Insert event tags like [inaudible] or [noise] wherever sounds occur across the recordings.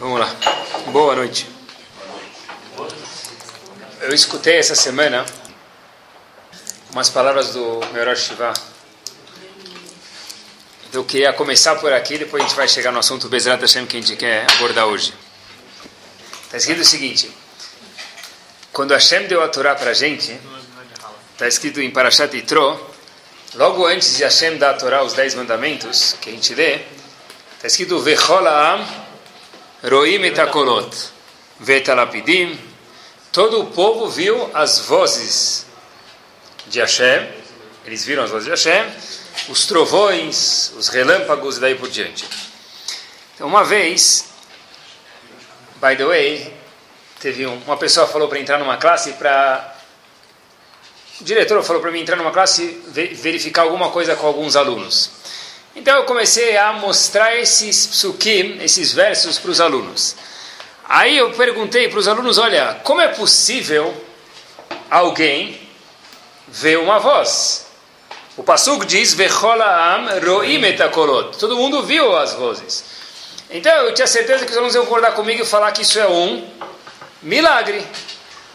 Vamos lá. Boa noite. Eu escutei essa semana umas palavras do meu Shiva. Eu queria começar por aqui, depois a gente vai chegar no assunto Bezerra Hashem que a gente quer abordar hoje. Está escrito o seguinte: quando Hashem deu a Torá para a gente, está escrito em Parashat Yitro, logo antes de Hashem dar a Torá, os Dez Mandamentos, que a gente lê, está escrito Vechol Am Roim etakolot, vetalapidim. Todo o povo viu as vozes de Hashem. Eles viram as vozes de Hashem, os trovões, os relâmpagos e daí por diante. Então, uma vez, by the way, teve um, uma pessoa falou para entrar numa classe para o diretor falou para mim entrar numa classe verificar alguma coisa com alguns alunos. Então eu comecei a mostrar esses psukim, esses versos para os alunos. Aí eu perguntei para os alunos, olha, como é possível alguém ver uma voz? O Passuk diz. Todo mundo viu as vozes. Então eu tinha certeza que os alunos iam concordar comigo e falar que isso é um milagre.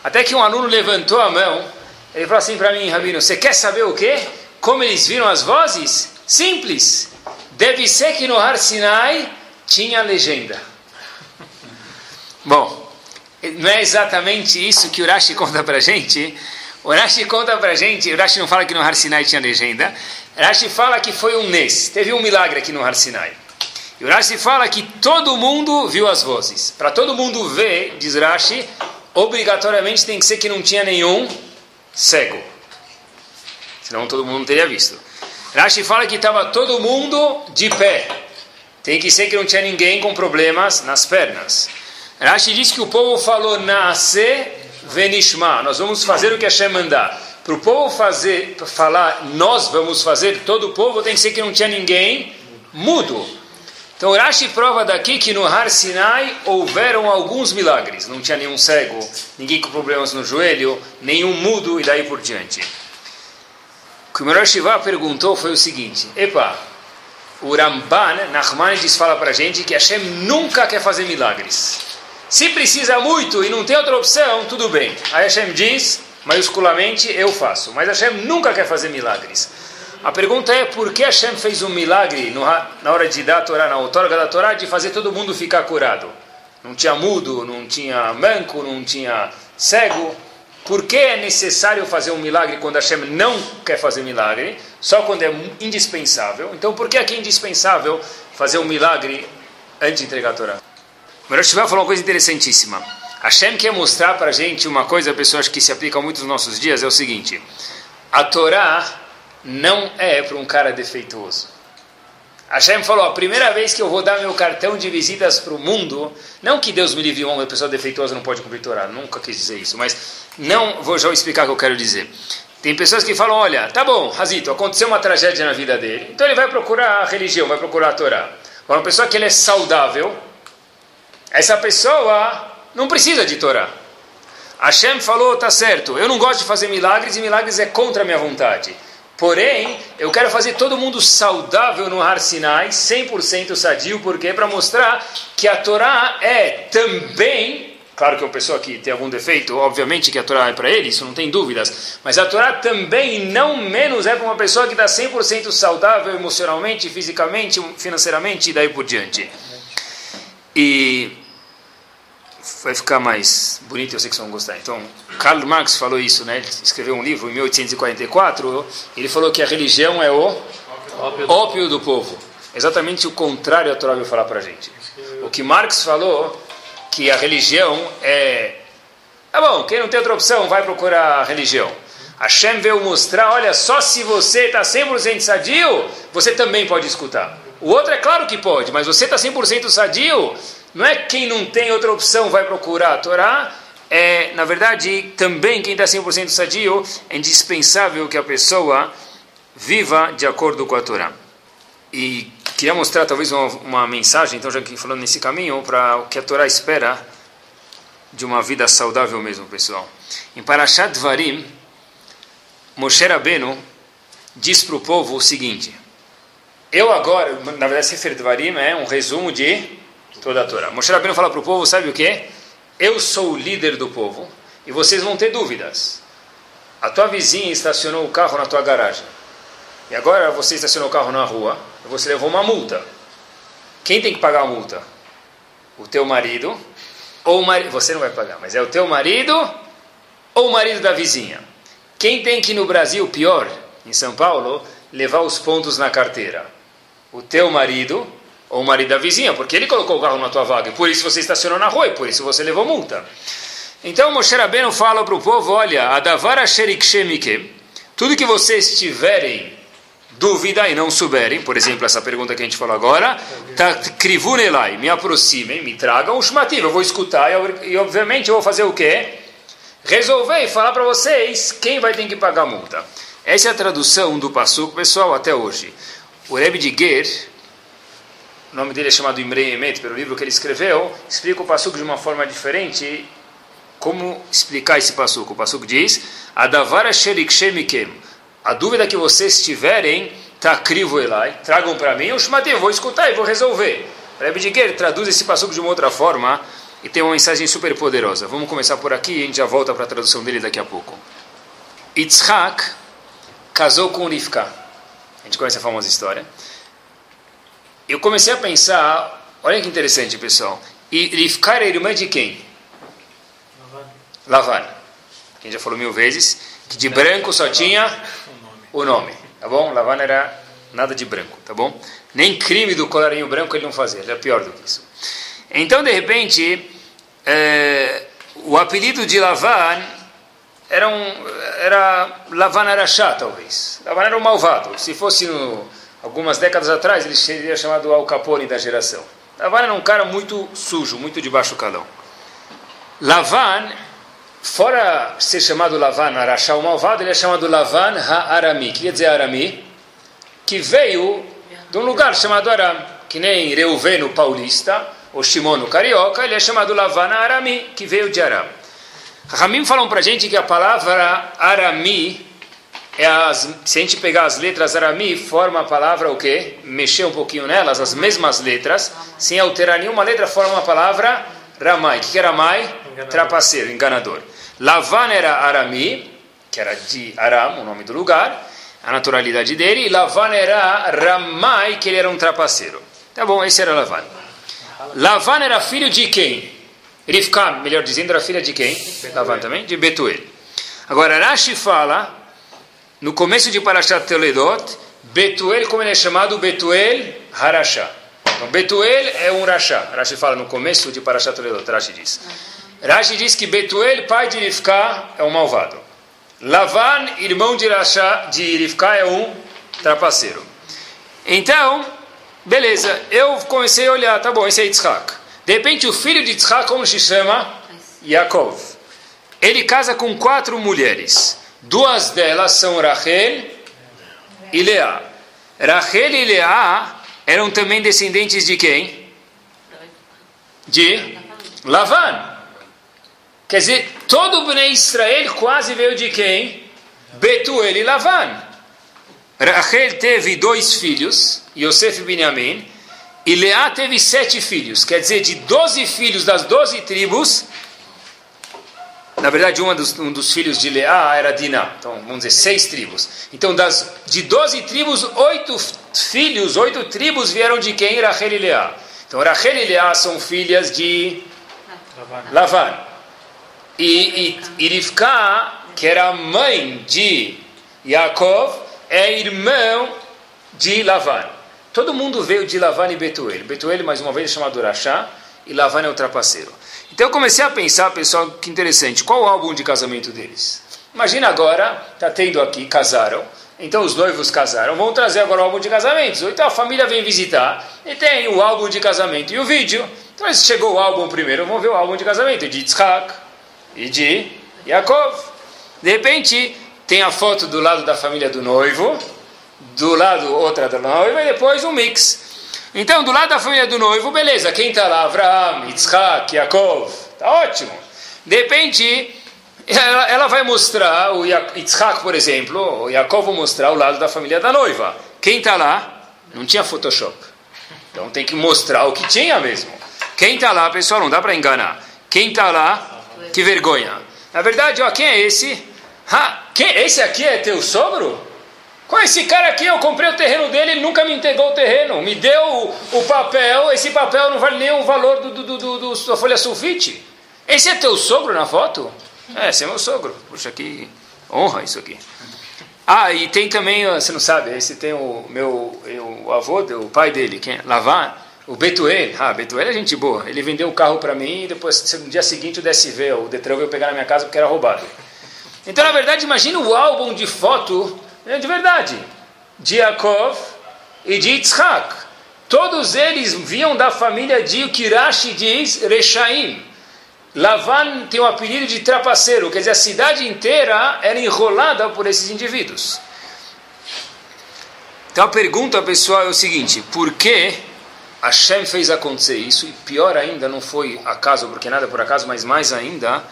Até que um aluno levantou a mão, ele falou assim para mim, Rabino, você quer saber o quê? Como eles viram as vozes? Simples. Deve ser que no Har Sinai tinha legenda. Bom, não é exatamente isso que o Rashi conta para gente. O Rashi conta para gente, o Rashi não fala que no Har Sinai tinha legenda. O Rashi fala que foi um Nes, teve um milagre aqui no Har Sinai. E o Rashi fala que todo mundo viu as vozes. Para todo mundo ver, diz Rashi, obrigatoriamente tem que ser que não tinha nenhum cego. Senão todo mundo teria visto. Rashi fala que estava todo mundo de pé. Tem que ser que não tinha ninguém com problemas nas pernas. Rashi diz que o povo falou Naase venishma. Nós vamos fazer o que Hashem mandar. Para o povo fazer, falar nós vamos fazer, todo o povo tem que ser que não tinha ninguém mudo. Então Rashi prova daqui que no Har Sinai houveram alguns milagres. Não tinha nenhum cego, ninguém com problemas no joelho, nenhum mudo e daí por diante que o Melhor Shiva perguntou foi o seguinte: Epa, o Ramban, Nachmanides fala para gente que Hashem nunca quer fazer milagres. Se precisa muito e não tem outra opção, tudo bem. Aí Hashem diz, maiusculamente, eu faço. Mas Hashem nunca quer fazer milagres. A pergunta é por que Hashem fez um milagre na hora de dar a Torá, na outorga da Torá, de fazer todo mundo ficar curado? Não tinha mudo, não tinha manco, não tinha cego. Por que é necessário fazer um milagre quando Hashem não quer fazer milagre? Só quando é indispensável. Então, por que aqui é indispensável fazer um milagre antes de entregar a Torá? O Rosh falou uma coisa interessantíssima. Hashem quer mostrar para a gente uma coisa, pessoas que se aplicam muito nos nossos dias, é o seguinte. A Torá não é para um cara defeituoso. Hashem falou, a primeira vez que eu vou dar meu cartão de visitas para o mundo, não que Deus me livre uma pessoa defeituosa não pode cumprir Torá, nunca quis dizer isso, mas não vou já explicar o que eu quero dizer. Tem pessoas que falam, olha, tá bom, Razito, aconteceu uma tragédia na vida dele, então ele vai procurar a religião, vai procurar a Torá. Agora, uma pessoa que ele é saudável, essa pessoa não precisa de Torá. Hashem falou, tá certo, eu não gosto de fazer milagres e milagres é contra a minha vontade. Porém, eu quero fazer todo mundo saudável no Har Sinai, 100% sadio, porque para mostrar que a Torá é também, claro que uma pessoa que tem algum defeito, obviamente que a Torá é para ele, isso não tem dúvidas, mas a Torá também, não menos, é para uma pessoa que está 100% saudável emocionalmente, fisicamente, financeiramente e daí por diante. E vai ficar mais bonito, eu sei que vocês vão gostar. Então, Karl Marx falou isso, né? Ele escreveu um livro em 1844. Ele falou que a religião é o ópio, do povo. Exatamente o contrário a Torá veio falar para a gente. O que Marx falou que a religião é. Tá bom, quem não tem outra opção vai procurar a religião. Hashem veio mostrar: olha, só se você está 100% sadio, você também pode escutar. O outro é claro que pode, mas você está 100% sadio, não é quem não tem outra opção vai procurar a Torá, é, na verdade, também quem está 100% sadio, é indispensável que a pessoa viva de acordo com a Torá. E queria mostrar talvez uma, uma mensagem, então já que falando nesse caminho, para o que a Torá espera de uma vida saudável mesmo, pessoal. Em Parashat Varim, Moshe Rabbeinu diz para o povo o seguinte, eu agora, na verdade, Sefer Dvarim é um resumo de Toda a Torá. Moshe Rabbeinu fala para o povo, sabe o que? Eu sou o líder do povo e vocês vão ter dúvidas. A tua vizinha estacionou o carro na tua garagem. E agora você estacionou o carro na rua você levou uma multa. Quem tem que pagar a multa? O teu marido ou o marido? Você não vai pagar, mas é o teu marido ou o marido da vizinha? Quem tem que no Brasil, pior, em São Paulo, levar os pontos na carteira? O teu marido ou o marido da vizinha, porque ele colocou o carro na tua vaga, e por isso você estacionou na rua, e por isso você levou multa. Então Moshe Rabbeinu fala para o povo, olha, Adavara Sherikshemike, tudo que vocês tiverem dúvida e não souberem, por exemplo, essa pergunta que a gente falou agora, tá, krivunelai, me aproximem, me tragam o shmativ, eu vou escutar e, obviamente eu vou fazer o quê? Resolver e falar para vocês quem vai ter que pagar a multa. Essa é a tradução do Passuco, pessoal, até hoje. O Rebbe de Ger, o nome dele é chamado Imrei Emet, pelo livro que ele escreveu, explica o Passuco de uma forma diferente. Como explicar esse Passuco? O Passuco diz, Adavara sherik shemikem, a dúvida que vocês tiverem, takrivo elai, tragam para mim, eu chamei, vou escutar e vou resolver. Rebbe de Ger traduz esse Passuco de uma outra forma, e tem uma mensagem super poderosa. Vamos começar por aqui e a gente já volta para a tradução dele daqui a pouco. Yitzhak casou com Rivka. A gente conhece a famosa história. Eu comecei a pensar, olha que interessante, pessoal. E Rivka era irmã de quem? Lavan. Quem já falou mil vezes que de branco só tinha o nome, tá bom? Lavan era nada de branco, tá bom? Nem crime do colarinho branco ele não fazia, ele era pior do que isso. Então, de repente, é, o apelido de Lavan era um era Lavan Arashá, talvez. Lavan era um malvado. Se fosse no, algumas décadas atrás, ele seria chamado Al Capone da geração. Lavan era um cara muito sujo, muito de baixo calão. Lavan, fora ser chamado Lavan Arashá, o malvado, ele é chamado Lavan Ha-Arami. Que quer dizer Arami? Que veio de um lugar chamado Aram, que nem Reuveno paulista, o Shimon carioca, ele é chamado Lavana Arami, que veio de Aram. Ramim falam para a gente que a palavra Arami, é as, se a gente pegar as letras Arami, forma a palavra o quê? Mexer um pouquinho nelas, as mesmas letras, sem alterar nenhuma letra, forma a palavra Ramai. O que, era Ramai? Enganador. Trapaceiro, enganador. Lavan era Arami, que era de Aram, o nome do lugar, a naturalidade dele, e Lavan era Ramai, que ele era um trapaceiro. Tá bom, esse era Lavan. Lavan era filho de quem? Rivka, melhor dizendo, era filha de quem? Lavan também? De Betuel. Agora, Rashi fala, no começo de Parashat Toledot, Betuel, como ele é chamado? Betuel Harashá. Então, Betuel é um Rashá. Rashi fala no começo de Parashat Toledot, Rashi diz. Rashi diz que Betuel, pai de Rivka, é um malvado. Lavan, irmão de, Rasha, de é um trapaceiro. Então, Beleza, eu comecei a olhar, tá bom, esse é Yitzhak. De repente, o filho de Yitzhak, como se chama? Yaakov. Ele casa com quatro mulheres. Duas delas são Rachel e Leá. Rachel e Leá eram também descendentes de quem? De Lavan. Quer dizer, todo o Bnei Israel quase veio de quem? Betuel e Lavan. Rachel teve dois filhos, Yosef e Benjamim, e Leá teve sete filhos. Quer dizer, de doze filhos das doze tribos, na verdade, dos, um dos filhos de Leá era Diná. Então, vamos dizer, seis tribos. Então, das, de doze tribos, oito filhos, oito tribos vieram de quem? Rachel e Leá. Então, Rachel e Leá são filhas de Lavan. E, e, que era mãe de Yaakov, é irmão de Lavan. Todo mundo veio de Lavan e Betuel. Betuel, mais uma vez, é chamado Rachá, e Lavan é o trapaceiro. Então eu comecei a pensar, pessoal, que interessante, qual o álbum de casamento deles? Imagina agora, está tendo aqui, casaram, então os noivos casaram, vão trazer agora o álbum de casamentos. Ou então a família vem visitar e tem o álbum de casamento e o vídeo. Então chegou o álbum primeiro, vamos ver o álbum de casamento de Yitzhak e de Yaakov. De repente, tem a foto do lado da família do noivo, do lado outra da noiva e depois um mix. Então, do lado da família do noivo, beleza, quem está lá? Abraham, Yitzhak, Yaakov, tá ótimo. De repente, ela, ela vai mostrar, o Yitzhak, por exemplo, o Yaakov vai mostrar o lado da família da noiva. Quem está lá? Não tinha Photoshop. Então tem que mostrar o que tinha mesmo. Quem está lá, pessoal, não dá para enganar. Quem está lá, que vergonha. Na verdade, ó, quem é esse? Ah, quem, esse aqui é teu sogro? Com esse cara aqui, eu comprei o terreno dele, ele nunca me entregou o terreno. Me deu o, o papel, esse papel não vale nem o valor do, do, do, do, da folha sulfite. Esse é teu sogro na foto? É, esse é meu sogro. Puxa, que honra isso aqui. Ah, e tem também, você não sabe, esse tem o meu o avô, o pai dele, quem é? Lavan, o Betuel. Ah, Betuel é gente boa. Ele vendeu o carro para mim e depois, no dia seguinte, o DSV, o Detran veio pegar na minha casa porque era roubado. Então, na verdade, imagina o álbum de foto é de verdade. De Yaakov e de Yitzhak. Todos eles vinham da família de Kirashi diz Rechaim. Lavan tem o apelido de trapaceiro, quer dizer, a cidade inteira era enrolada por esses indivíduos. Então a pergunta pessoal é o seguinte: por que Hashem fez acontecer isso? E pior ainda, não foi acaso, porque nada por acaso, mas mais ainda,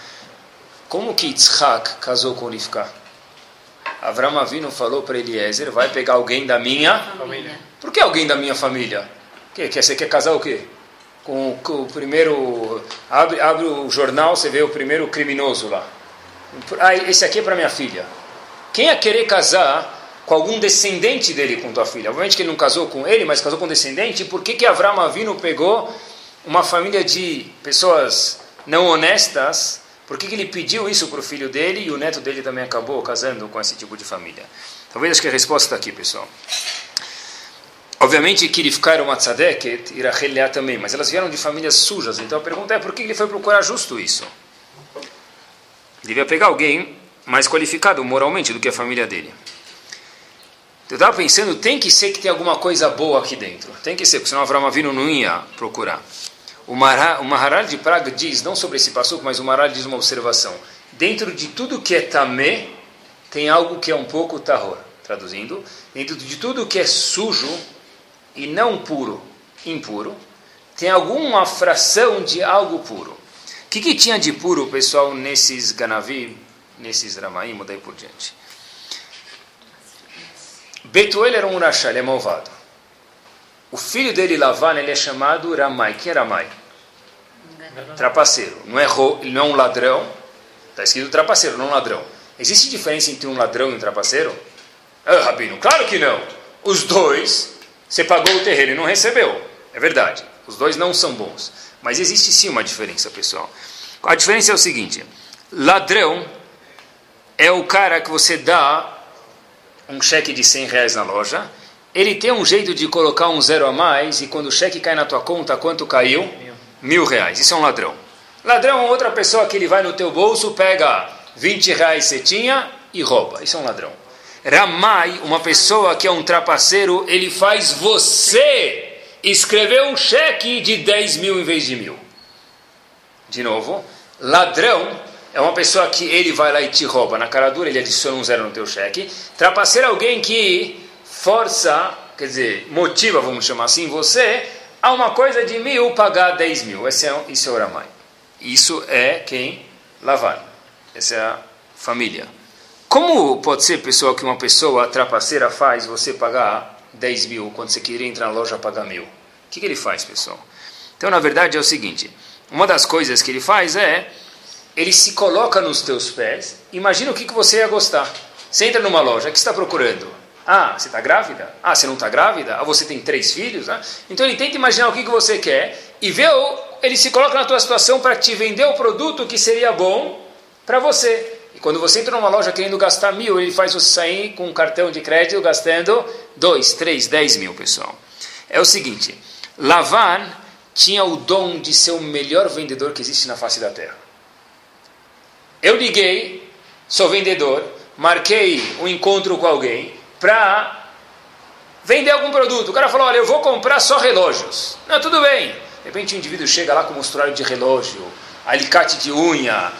como que Yitzhak casou com Rivka? Avram Avinu falou para Eliezer, vai pegar alguém da minha família. Por que alguém da minha família? Que, que, você quer casar o quê? Com, com, o primeiro... Abre, abre o jornal, você vê o primeiro criminoso lá. Ah, esse aqui é para minha filha. Quem ia querer casar com algum descendente dele com tua filha? Obviamente que ele não casou com ele, mas casou com um descendente. Por que, que Avram Avinu pegou uma família de pessoas não honestas por que, que ele pediu isso para o filho dele e o neto dele também acabou casando com esse tipo de família? Talvez acho que a resposta está aqui, pessoal. Obviamente que Rivka era uma tzadeket e Rachel também, mas elas vieram de famílias sujas. Então a pergunta é por que ele foi procurar justo isso? Devia pegar alguém mais qualificado moralmente do que a família dele. Eu estava pensando, tem que ser que tem alguma coisa boa aqui dentro. Tem que ser, porque senão Avram Avinu não ia procurar. O, Mahar, o Maharal de Praga diz, não sobre esse passuco, mas o Maharal diz uma observação. Dentro de tudo que é tamé, tem algo que é um pouco tahor. Traduzindo, dentro de tudo que é sujo e não puro, impuro, tem alguma fração de algo puro. O que, que tinha de puro, pessoal, nesses Ganavi, nesses Ramaim, daí por diante? Betuel era um rachá, ele é malvado. O filho dele, Lavan, ele é chamado Ramai. Quem é Ramai? Trapaceiro. Não é, ro... ele não é um ladrão. Está escrito trapaceiro, não ladrão. Existe diferença entre um ladrão e um trapaceiro? Ah, Rabino, claro que não. Os dois, você pagou o terreno e não recebeu. É verdade. Os dois não são bons. Mas existe sim uma diferença, pessoal. A diferença é o seguinte: ladrão é o cara que você dá um cheque de 100 reais na loja ele tem um jeito de colocar um zero a mais e quando o cheque cai na tua conta, quanto caiu? Mil, Mil reais. Isso é um ladrão. Ladrão é outra pessoa que ele vai no teu bolso, pega 20 reais você tinha e rouba. Isso é um ladrão. Ramai, uma pessoa que é um trapaceiro, ele faz você escrever um cheque de 10 mil em vez de mil. De novo, ladrão é uma pessoa que ele vai lá e te rouba. Na cara dura ele adiciona um zero no teu cheque. Trapaceiro é alguém que força, quer dizer, motiva, vamos chamar assim, você a uma coisa de mil pagar dez mil. Esse é, isso é o Ramai. Isso é quem? Lavar. Essa é a família. Como pode ser, pessoal, que uma pessoa trapaceira faz você pagar 10 mil quando você queria entrar na loja pagar mil? O que, que ele faz, pessoal? Então, na verdade, é o seguinte: uma das coisas que ele faz é ele se coloca nos teus pés. Imagina o que, que você ia gostar. Você entra numa loja, o que está procurando? Ah, você está grávida? Ah, você não está grávida? Ah, você tem três filhos? Ah? Então ele tenta imaginar o que, que você quer e vê, ele se coloca na tua situação para te vender o produto que seria bom para você. E quando você entra numa loja querendo gastar mil, ele faz você sair com um cartão de crédito gastando dois, três, dez mil, pessoal. É o seguinte, Lavan tinha o dom de ser o melhor vendedor que existe na face da terra. Eu liguei, sou vendedor, marquei um encontro com alguém, para vender algum produto. O cara falou, olha, eu vou comprar só relógios. Não, tudo bem. De repente o indivíduo chega lá com um mostruário de relógio, alicate de unha,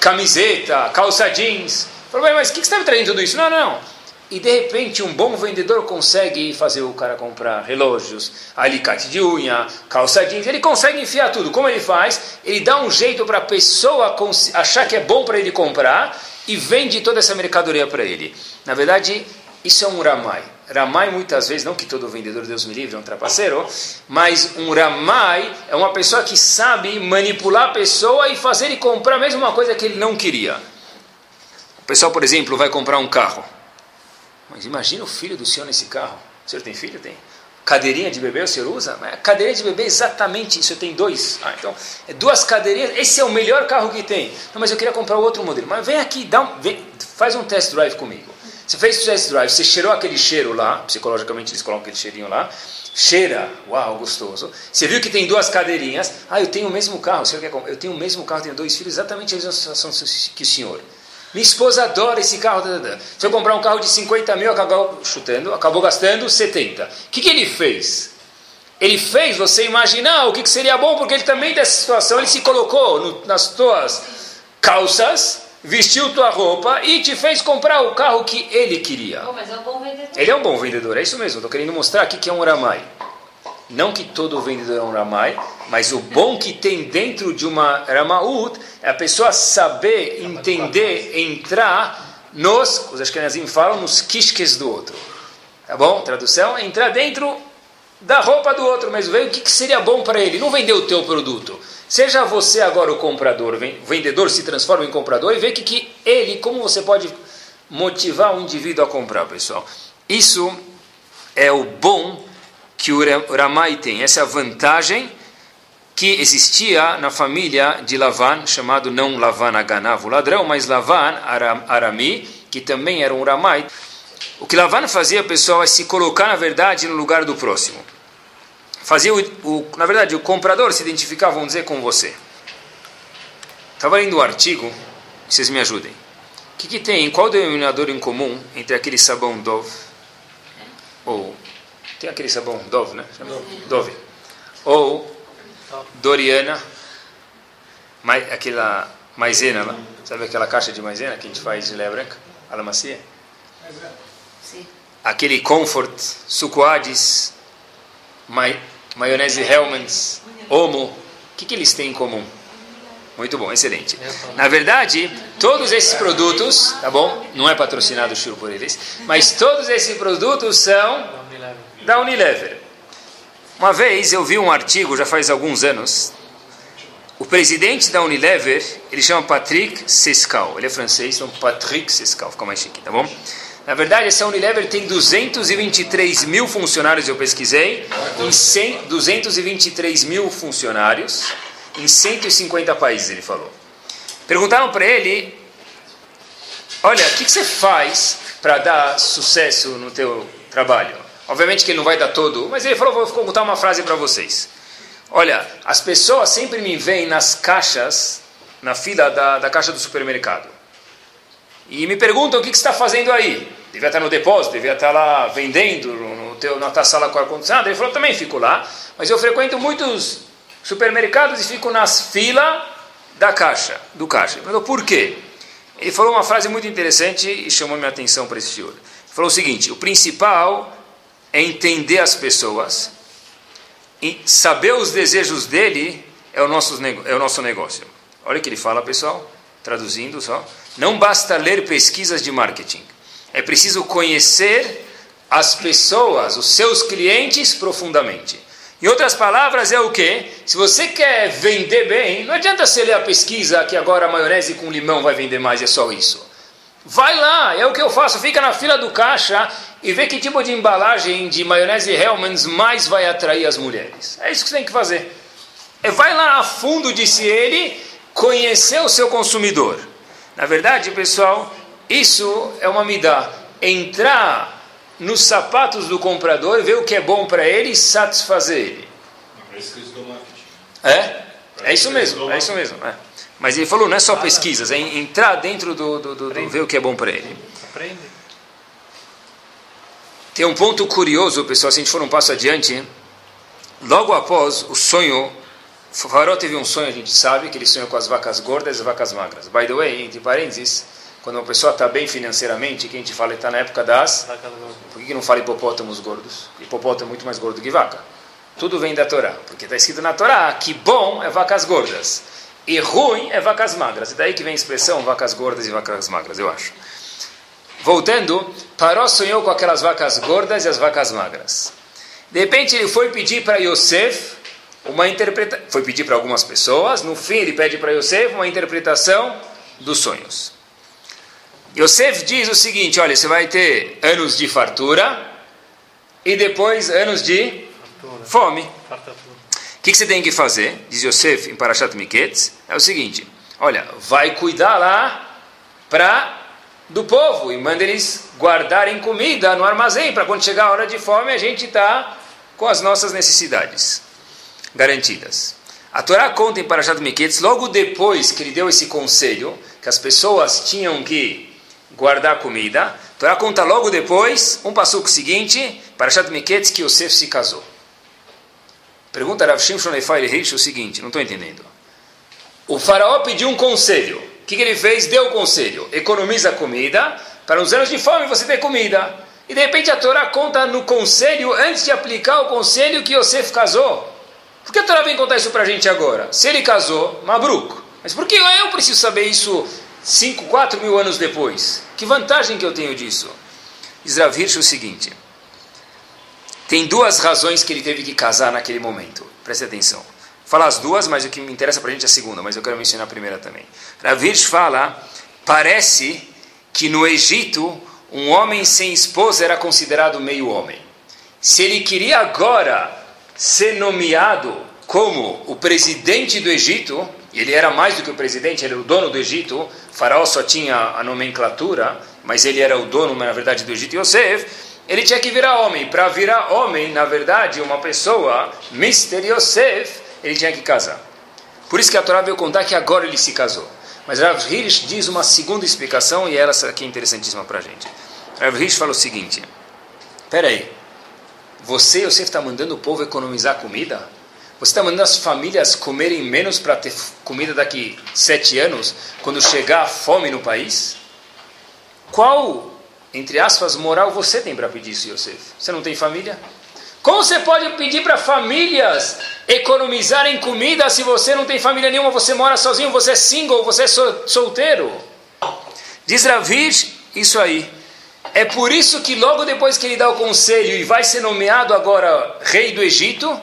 camiseta, calça jeans. Falou, mas o que, que você está me trazendo tudo isso? Não, não. E de repente um bom vendedor consegue fazer o cara comprar relógios, alicate de unha, calça jeans. Ele consegue enfiar tudo. Como ele faz? Ele dá um jeito para a pessoa achar que é bom para ele comprar e vende toda essa mercadoria para ele. Na verdade, isso é um ramai. Ramai muitas vezes, não que todo vendedor, Deus me livre, é um trapaceiro, mas um Ramai é uma pessoa que sabe manipular a pessoa e fazer ele comprar mesmo uma coisa que ele não queria. O pessoal, por exemplo, vai comprar um carro. Mas imagina o filho do senhor nesse carro. O senhor tem filho? Tem. Cadeirinha de bebê o senhor usa? Mas a cadeirinha de bebê é exatamente isso. Eu tenho dois. Ah, então, é duas cadeirinhas. Esse é o melhor carro que tem. Não, mas eu queria comprar outro modelo. Mas vem aqui, dá um, vem, faz um test drive comigo. Você fez o test drive, você cheirou aquele cheiro lá, psicologicamente eles colocam aquele cheirinho lá, cheira, uau, gostoso. Você viu que tem duas cadeirinhas, ah, eu tenho o mesmo carro, o senhor quer eu tenho o mesmo carro, tenho dois filhos, exatamente a mesma situação que o senhor. Minha esposa adora esse carro. Se eu comprar um carro de 50 mil, acabou chutando, acabou gastando 70. O que, que ele fez? Ele fez você imaginar o que, que seria bom, porque ele também dessa situação, ele se colocou no, nas tuas calças, vestiu tua roupa e te fez comprar o carro que ele queria. Oh, mas é um bom vendedor. Ele é um bom vendedor, é isso mesmo. Estou querendo mostrar aqui que é um ramai. Não que todo vendedor é um ramai, mas o bom que tem dentro de uma ramaut é a pessoa saber, entender, entrar nos, os ashkenazim falam, nos quisques do outro. Tá bom? Tradução, entrar dentro da roupa do outro mesmo. Ver o que, que seria bom para ele. Não vender o teu produto. Seja você agora o comprador, o vendedor se transforma em comprador e vê que, que ele, como você pode motivar o indivíduo a comprar, pessoal. Isso é o bom que o Ramai tem. Essa é vantagem que existia na família de Lavan, chamado não Lavan Aganav, o ladrão, mas Lavan Arami, que também era um Ramai. O que Lavan fazia, pessoal, é se colocar, na verdade, no lugar do próximo. Fazia o, o na verdade, o comprador se identificava, vamos dizer, com você. Estava lendo um artigo, vocês me ajudem. O que, que tem, qual denominador em comum entre aquele sabão Dove ou tem aquele sabão Dove, né? Dove. Ou Doriana, mais, aquela maisena lá. Sabe aquela caixa de maisena que a gente faz de leia branca? A macia? Sim. Aquele Comfort, suco Hades, mai, maionese Hellmann's, Omo. O que, que eles têm em comum? Muito bom, excelente. Na verdade, todos esses produtos, tá bom? Não é patrocinado o Shiro por eles, mas todos esses produtos são da Unilever. Uma vez eu vi um artigo, já faz alguns anos, o presidente da Unilever, ele chama Patrick Sescal, ele é francês, então Patrick Sescal, fica mais chique, tá bom? Na verdade, essa Unilever tem 223 mil funcionários, eu pesquisei, em 100, 223 mil funcionários, em 150 países, ele falou. Perguntaram para ele, olha, o que, que você faz para dar sucesso no teu trabalho? Obviamente que ele não vai dar todo, mas ele falou: vou contar uma frase para vocês. Olha, as pessoas sempre me veem nas caixas, na fila da, da caixa do supermercado. E me perguntam o que, que você está fazendo aí. Devia estar no depósito, devia estar lá vendendo no teu, na tua sala com ar-condicionado. Ele falou: também fico lá, mas eu frequento muitos supermercados e fico nas filas da caixa, do caixa. Ele falou: por quê? Ele falou uma frase muito interessante e chamou minha atenção para esse senhor. Ele falou o seguinte: o principal é entender as pessoas, e saber os desejos dele é o nosso, é o nosso negócio. Olha o que ele fala, pessoal, traduzindo só. Não basta ler pesquisas de marketing, é preciso conhecer as pessoas, os seus clientes profundamente. Em outras palavras, é o que? Se você quer vender bem, não adianta você ler a pesquisa que agora a maionese com limão vai vender mais, é só isso. Vai lá, é o que eu faço, fica na fila do caixa e vê que tipo de embalagem de maionese Hellmann's mais vai atrair as mulheres. É isso que você tem que fazer. É vai lá a fundo, disse ele, conhecer o seu consumidor. Na verdade, pessoal, isso é uma midá. Entrar nos sapatos do comprador, ver o que é bom para ele e satisfazer ele. É? É isso mesmo, é isso mesmo. É. Mas ele falou, não é só pesquisas, é entrar dentro do, do, do, do ver o que é bom para ele. Tem um ponto curioso, pessoal, se a gente for um passo adiante, logo após o sonho, Faró teve um sonho, a gente sabe, que ele sonhou com as vacas gordas e as vacas magras. By the way, entre parênteses, quando uma pessoa está bem financeiramente, que a gente fala está na época das... Por que não fala hipopótamos gordos? Hipopótamo é muito mais gordo que vaca. Tudo vem da Torá, porque está escrito na Torá que bom é vacas gordas. E ruim é vacas magras. E daí que vem a expressão vacas gordas e vacas magras, eu acho. voltando, Paró sonhou com aquelas vacas gordas e as vacas magras. De repente ele foi pedir para Yosef uma interpretação. Foi pedir para algumas pessoas, no fim ele pede para Yosef uma interpretação dos sonhos. Yosef diz o seguinte: olha, você vai ter anos de fartura e depois anos de fome. O que, que, você tem que fazer? Diz Yosef em Parashat Miketz: é o seguinte: olha, vai cuidar lá para do povo e manda eles guardarem comida no armazém para quando chegar a hora de fome a gente está com as nossas necessidades garantidas. A Torá conta em Parashat Miketz, logo depois que ele deu esse conselho, que as pessoas tinham que guardar comida. A Torá conta logo depois, um passuco seguinte, para Shat Miketz, que Yosef se casou. Pergunta Rav Shimshon Reish o seguinte, não estou entendendo. O faraó pediu um conselho. O que, que ele fez? Deu o conselho. Economiza comida, para nos anos de fome você ter comida. E de repente a Torá conta no conselho, antes de aplicar o conselho, que Yosef casou. Por que a Torá vem contar isso para a gente agora? Se ele casou, Mabruk. Mas por que eu preciso saber isso 5, 4 mil anos depois. Que vantagem que eu tenho disso? Israel Hirsch o seguinte: tem duas razões que ele teve que casar naquele momento. Preste atenção. Fala as duas, mas o que me interessa para a gente é a segunda, mas eu quero mencionar a primeira também. Rav Hirsch fala: parece que no Egito um homem sem esposa era considerado meio homem. Se ele queria agora ser nomeado como o presidente do Egito, ele era mais do que o presidente, ele era o dono do Egito, o faraó só tinha a nomenclatura, mas ele era o dono, na verdade, do Egito, Yosef, ele tinha que virar homem. Para virar homem, na verdade, uma pessoa, Mr. Yosef, ele tinha que casar. Por isso que a Torá veio contar que agora ele se casou. Mas Rav Hirsch diz uma segunda explicação, e ela aqui é interessantíssima para a gente. Rav Hirsch fala o seguinte, peraí, você, Yosef, está mandando o povo economizar comida? Você está mandando as famílias comerem menos para ter comida daqui sete anos, quando chegar a fome no país? Qual, entre aspas, moral você tem para pedir isso, Yosef? Você não tem família? Como você pode pedir para famílias economizarem comida se você não tem família nenhuma, você mora sozinho, você é single, você é solteiro? Diz Ravish isso aí. É por isso que logo depois que ele dá o conselho e vai ser nomeado agora rei do Egito,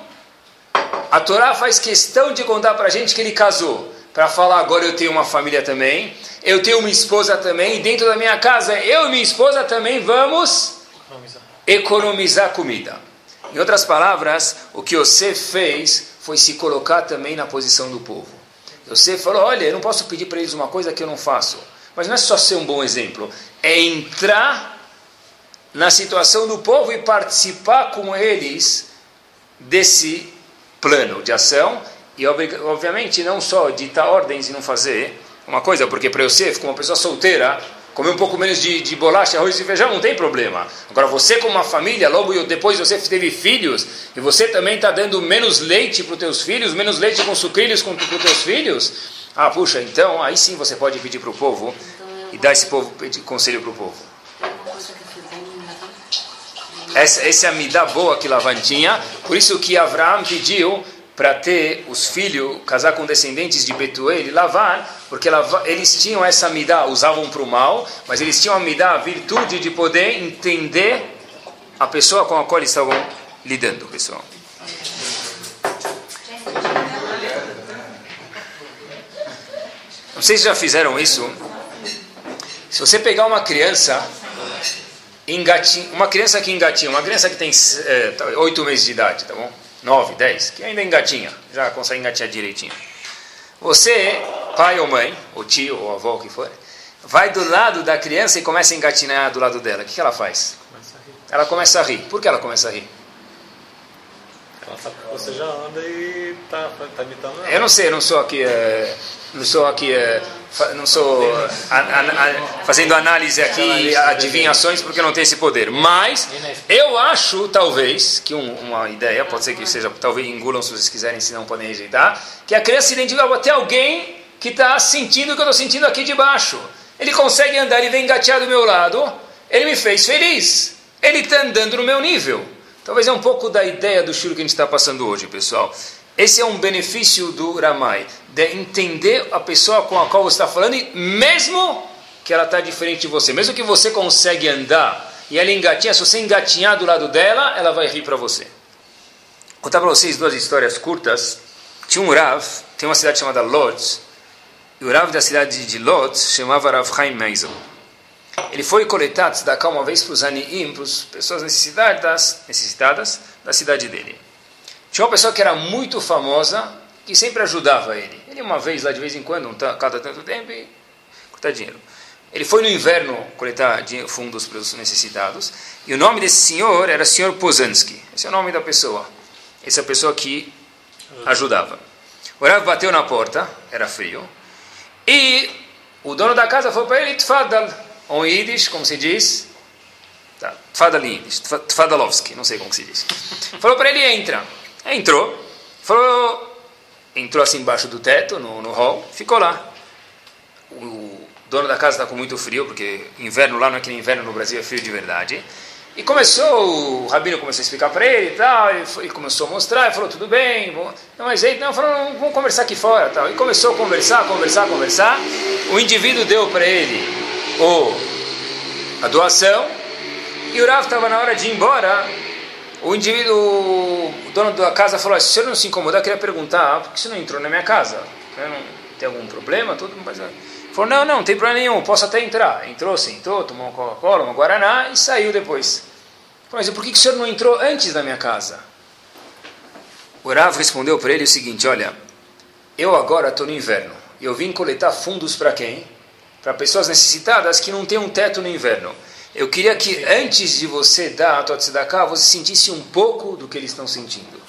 a Torá faz questão de contar para a gente que ele casou, para falar agora eu tenho uma família também, eu tenho uma esposa também, e dentro da minha casa eu e minha esposa também vamos economizar, economizar comida. Em outras palavras, o que você fez foi se colocar também na posição do povo. Você falou: olha, eu não posso pedir para eles uma coisa que eu não faço. Mas não é só ser um bom exemplo, é entrar na situação do povo e participar com eles desse plano de ação e, obviamente, não só ditar ordens e não fazer uma coisa, porque para Yosef, como uma pessoa solteira, comer um pouco menos de, de bolacha, arroz e feijão não tem problema. Agora, você, como uma família, logo depois você teve filhos, e você também está dando menos leite para os teus filhos, menos leite com sucrilhos para os teus filhos, ah, puxa, então aí sim você pode pedir para o povo e dar esse povo, conselho para o povo. Essa, essa é a midá boa que Lavan tinha, por isso que Abraão pediu para ter os filhos, casar com descendentes de Betuel e Lavan, porque eles tinham essa midá, usavam para o mal, mas eles tinham a midá, a virtude de poder entender a pessoa com a qual estavam lidando, pessoal. Não sei se já fizeram isso. Se você pegar uma criança engatinha, uma criança que engatinha, uma criança que tem é, oito meses de idade, tá bom? Nove, dez, que ainda engatinha, já consegue engatinhar direitinho. Você, pai ou mãe, ou tio ou avó, o que for, vai do lado da criança e começa a engatinhar do lado dela. O que, que ela faz? Começa ela começa a rir. Por que ela começa a rir? Ela sabe que você já anda e está tá imitando ela. Eu não sei, eu não sou aqui, é, não sou aqui, é, não sou a, a, a, fazendo análise aqui, adivinhações, porque não tenho esse poder. Mas eu acho, talvez, que um, uma ideia, pode ser que seja, talvez engulam se vocês quiserem, se não podem rejeitar, que a criança se identifica até alguém que está sentindo o que eu estou sentindo aqui de baixo. Ele consegue andar, ele vem engatear do meu lado, ele me fez feliz. Ele está andando no meu nível. Talvez é um pouco da ideia do shur que a gente está passando hoje, pessoal. Esse é um benefício do Ramai, de entender a pessoa com a qual você está falando, e mesmo que ela está diferente de você. Mesmo que você consegue andar e ela engatinha, se você engatinhar do lado dela, ela vai rir para você. Vou contar para vocês duas histórias curtas. Tinha um Rav, tem uma cidade chamada Lodz, e o Rav da cidade de Lodz chamava Rav Chaim Meisel. Ele foi coletar tzedakah uma vez para os aniim, para as pessoas necessitadas, necessitadas da cidade dele. Tinha uma pessoa que era muito famosa, que sempre ajudava ele. Ele uma vez lá, de vez em quando, um cada tanto tempo, e cortar dinheiro. Ele foi no inverno coletar fundos para os necessitados, e o nome desse senhor era senhor Pozansky. Esse é o nome da pessoa. Essa é pessoa que ajudava. O Rav bateu na porta, era frio, e o dono da casa falou para ele, Tfadal, em Yiddish, como se diz, tá, Tfadal Yiddish, Tfadalovski, não sei como se diz. Falou para ele, entra. Entrou, falou, entrou assim embaixo do teto, no, no hall, ficou lá. O dono da casa está com muito frio, porque inverno lá não é que nem inverno no Brasil, é frio de verdade. E começou, o rabino começou a explicar para ele e tal, ele, começou a mostrar, ele falou, tudo bem, bom, não é jeito, não, falou, vamos conversar aqui fora tal. E começou a conversar, conversar, conversar. O indivíduo deu para ele o, a doação, e o Rav estava na hora de ir embora, o indivíduo, o dono da casa falou, se senhor não se incomodar, eu queria perguntar, por que você não entrou na minha casa? Não, tem algum problema? Tudo, mas... Falou, não, não, não tem problema nenhum, posso até entrar. Entrou, sentou, tomou uma Coca-Cola, uma Guaraná e saiu depois. Falou, mas por que o senhor não entrou antes da minha casa? O Rav respondeu para ele o seguinte, olha, eu agora estou no inverno e eu vim coletar fundos para quem? Para pessoas necessitadas que não têm um teto no inverno. Eu queria que antes de você dar a tua tzedakah, você sentisse um pouco do que eles estão sentindo.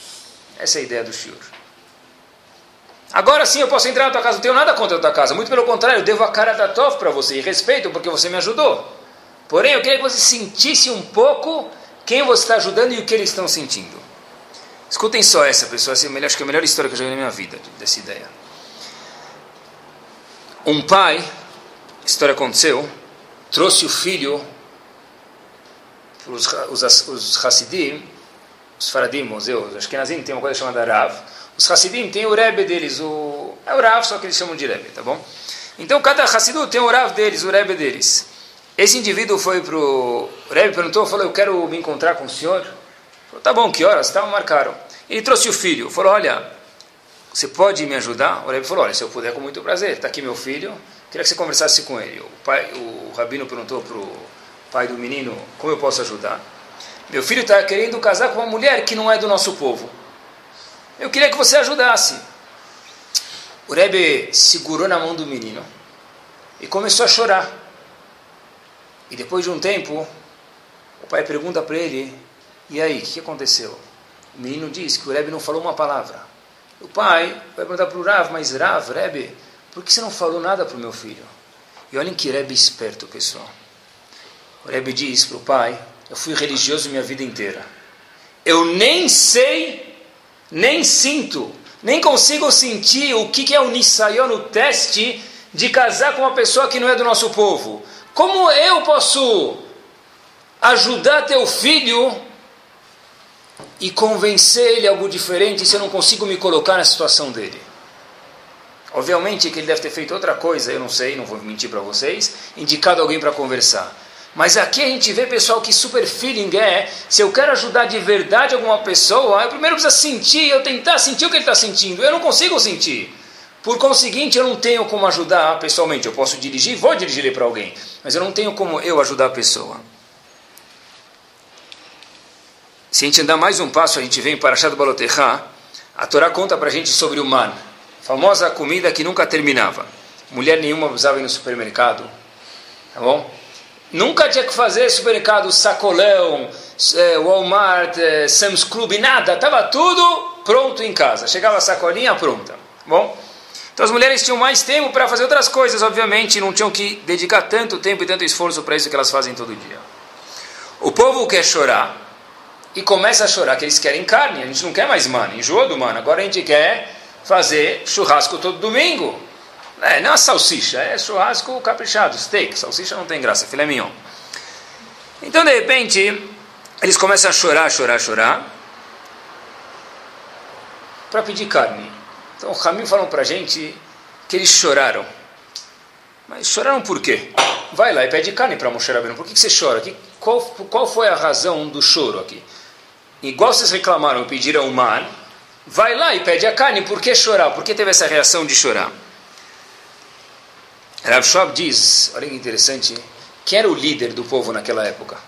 Essa é a ideia do shiur. Agora sim eu posso entrar na tua casa, não tenho nada contra a tua casa. Muito pelo contrário, eu devo a cara da Tov para você e respeito porque você me ajudou. Porém, eu queria que você sentisse um pouco quem você está ajudando e o que eles estão sentindo. Escutem só essa, pessoa. Assim, acho que é a melhor história que eu já vi na minha vida, dessa ideia. Um pai, a história aconteceu, trouxe o filho os, os, os Hassidim, os Faradim, os Ashkenazim, tem uma coisa chamada Rav os Hassidim têm o Rebbe deles, o, é o Rav, só que eles chamam de Rebbe, tá bom? Então cada Hassidu tem o Rav deles, o Rebbe deles. Esse indivíduo foi para o Rebbe, perguntou, falou, eu quero me encontrar com o senhor. Falou, tá bom, que horas? Tá, marcaram. Ele trouxe o filho, falou, olha, você pode me ajudar? O Rebbe falou, olha, se eu puder, com muito prazer, está aqui meu filho, queria que você conversasse com ele. O, pai, o Rabino perguntou para o pai do menino, como eu posso ajudar? Meu filho está querendo casar com uma mulher que não é do nosso povo. Eu queria que você ajudasse. O Rebbe segurou na mão do menino e começou a chorar. E depois de um tempo, o pai pergunta para ele: E aí, o que aconteceu? O menino diz que o Rebbe não falou uma palavra. O pai vai perguntar para o Rav: Mas Rav, Rebbe, por que você não falou nada para o meu filho? E olhem que Rebbe esperto, pessoal. O Rebbe diz para o pai: Eu fui religioso minha vida inteira. Eu nem sei nem sinto, nem consigo sentir o que é o Nisayon, o teste de casar com uma pessoa que não é do nosso povo. Como eu posso ajudar teu filho e convencer ele algo diferente se eu não consigo me colocar na situação dele? Obviamente que ele deve ter feito outra coisa, eu não sei, não vou mentir para vocês, indicado alguém para conversar. Mas aqui a gente vê, pessoal, que super feeling é, se eu quero ajudar de verdade alguma pessoa, eu primeiro preciso sentir, eu tentar sentir o que ele está sentindo. Eu não consigo sentir. Por conseguinte, eu não tenho como ajudar pessoalmente. Eu posso dirigir, vou dirigir para alguém, mas eu não tenho como eu ajudar a pessoa. Se a gente andar mais um passo, a gente vem para Shad Baloterra, a Torá conta para a gente sobre o man, famosa comida que nunca terminava. Mulher nenhuma usava ir no supermercado, tá bom? Nunca tinha que fazer supermercado sacolão, é, Walmart, é, Sam's Club, nada. Estava tudo pronto em casa. Chegava a sacolinha pronta. Bom, então as mulheres tinham mais tempo para fazer outras coisas, obviamente, não tinham que dedicar tanto tempo e tanto esforço para isso que elas fazem todo dia. O povo quer chorar e começa a chorar que eles querem carne. A gente não quer mais mano, enjoa do mano. Agora a gente quer fazer churrasco todo domingo. É, não é salsicha, é churrasco caprichado, steak. Salsicha não tem graça, filé mignon. Então, de repente, eles começam a chorar, chorar, chorar, para pedir carne. Então, o Ramim falou para a gente que eles choraram. Mas choraram por quê? vai lá e pede carne para Moshe Rabbeinu. Por que, que você chora? Que, qual, qual foi a razão do choro aqui? Igual vocês reclamaram e pediram o mar, vai lá e pede a carne. Por que chorar? Por que teve essa reação de chorar? Rav Schwab diz, olha que interessante, quem era o líder do povo naquela época?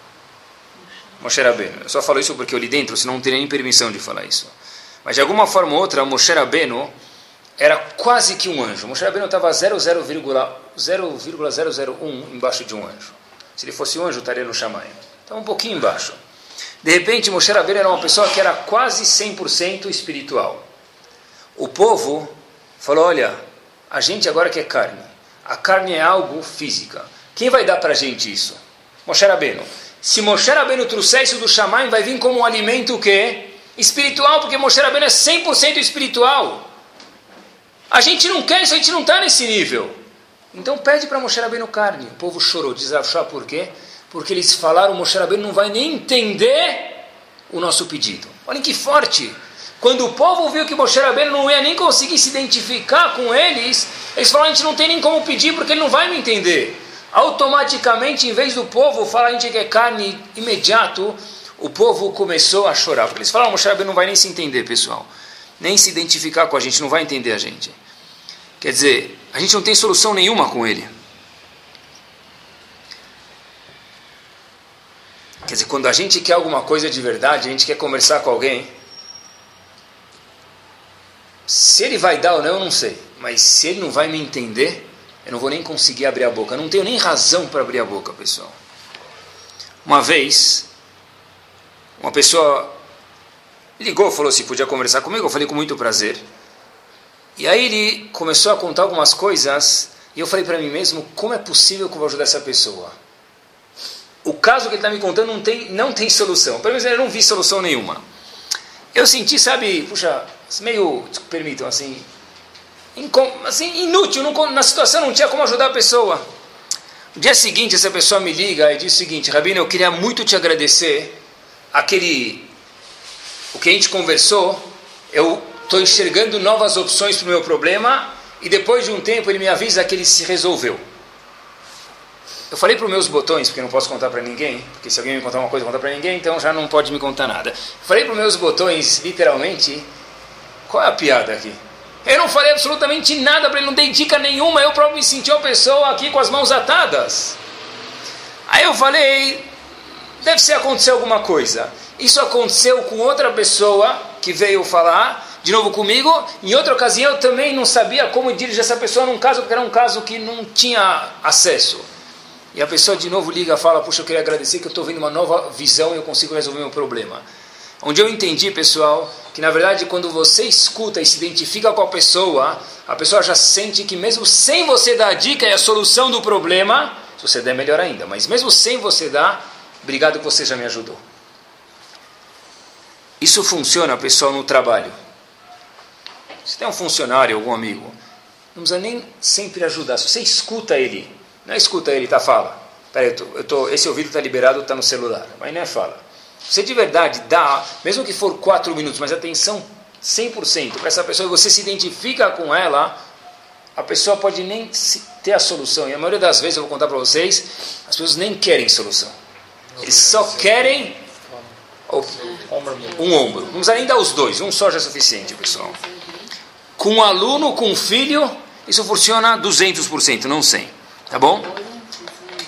Moshe Rabbeinu. Eu só falo isso porque eu li dentro, senão não teria nem permissão de falar isso. Mas de alguma forma ou outra, Moshe Rabbeinu era quase que um anjo. Moshe Rabbeinu estava 0,001 embaixo de um anjo. Se ele fosse um anjo, estaria no Shamayim. Estava um pouquinho embaixo. De repente, Moshe Rabbeinu era uma pessoa que era quase 100% espiritual. O povo falou, olha, a gente agora quer carne. A carne é algo física. Quem vai dar para a gente isso? Moshe Rabbeinu. Se Moshe Rabbeinu trouxer isso do Shamayim, vai vir como um alimento o quê? Espiritual, porque Moshe Rabbeinu é 100% espiritual. A gente não quer isso, a gente não está nesse nível. Então pede para Moshe Rabbeinu carne. O povo chorou, diz por quê? Porque eles falaram, Moshe Rabbeinu não vai nem entender o nosso pedido. Olhem que forte. Quando o povo viu que Moshe Rabbeinu não ia nem conseguir se identificar com eles, eles falaram, a gente não tem nem como pedir porque ele não vai me entender. Automaticamente, em vez do povo falar a gente quer carne imediato, o povo começou a chorar. Porque eles falaram, Moshe Rabbeinu não vai nem se entender, pessoal nem se identificar com a gente, não vai entender a gente. Quer dizer, a gente não tem solução nenhuma com ele. Quer dizer, quando a gente quer alguma coisa de verdade, a gente quer conversar com alguém, se ele vai dar ou não, eu não sei. Mas se ele não vai me entender, eu não vou nem conseguir abrir a boca. Eu não tenho nem razão para abrir a boca, pessoal. Uma vez, uma pessoa ligou, falou se podia conversar comigo, eu falei com muito prazer. E aí ele começou a contar algumas coisas, e eu falei para mim mesmo, como é possível que eu vou ajudar essa pessoa? O caso que ele está me contando não tem, não tem solução. Pelo menos eu não vi solução nenhuma. Eu senti, sabe, puxa, meio, permitam, assim, assim inútil, não, na situação não tinha como ajudar a pessoa. No dia seguinte, essa pessoa me liga e diz o seguinte, Rabino, eu queria muito te agradecer aquele o que a gente conversou, eu estou enxergando novas opções para o meu problema e depois de um tempo ele me avisa que ele se resolveu. Eu falei para os meus botões, porque não posso contar para ninguém, porque se alguém me contar uma coisa, contar para ninguém, então já não pode me contar nada. Falei para os meus botões, literalmente, qual é a piada aqui? Eu não falei absolutamente nada para ele, não dei dica nenhuma, eu próprio me senti uma pessoa aqui com as mãos atadas. Aí eu falei, deve ser acontecer alguma coisa. Isso aconteceu com outra pessoa que veio falar, de novo comigo. Em outra ocasião eu também não sabia como dirigir essa pessoa num caso, porque era um caso que não tinha acesso. E a pessoa de novo liga fala: Puxa, eu queria agradecer que eu estou vendo uma nova visão e eu consigo resolver meu problema. Onde eu entendi, pessoal, que na verdade quando você escuta e se identifica com a pessoa, a pessoa já sente que mesmo sem você dar a dica e a solução do problema, se você der melhor ainda, mas mesmo sem você dar, obrigado que você já me ajudou. Isso funciona, pessoal, no trabalho. Se tem um funcionário, algum amigo, não precisa nem sempre ajudar. Se você escuta ele, não é escuta ele, tá? Fala. Peraí, eu tô, eu tô, esse ouvido está liberado, está no celular. Mas não é fala. Você de verdade dá, mesmo que for quatro minutos, mas atenção 100% para essa pessoa, você se identifica com ela, a pessoa pode nem ter a solução. E a maioria das vezes, eu vou contar para vocês, as pessoas nem querem solução. Eles só querem um ombro. Não precisa nem dar os dois, um só já é suficiente, pessoal. Com um aluno, com um filho, isso funciona 200%, não 100%. Tá bom?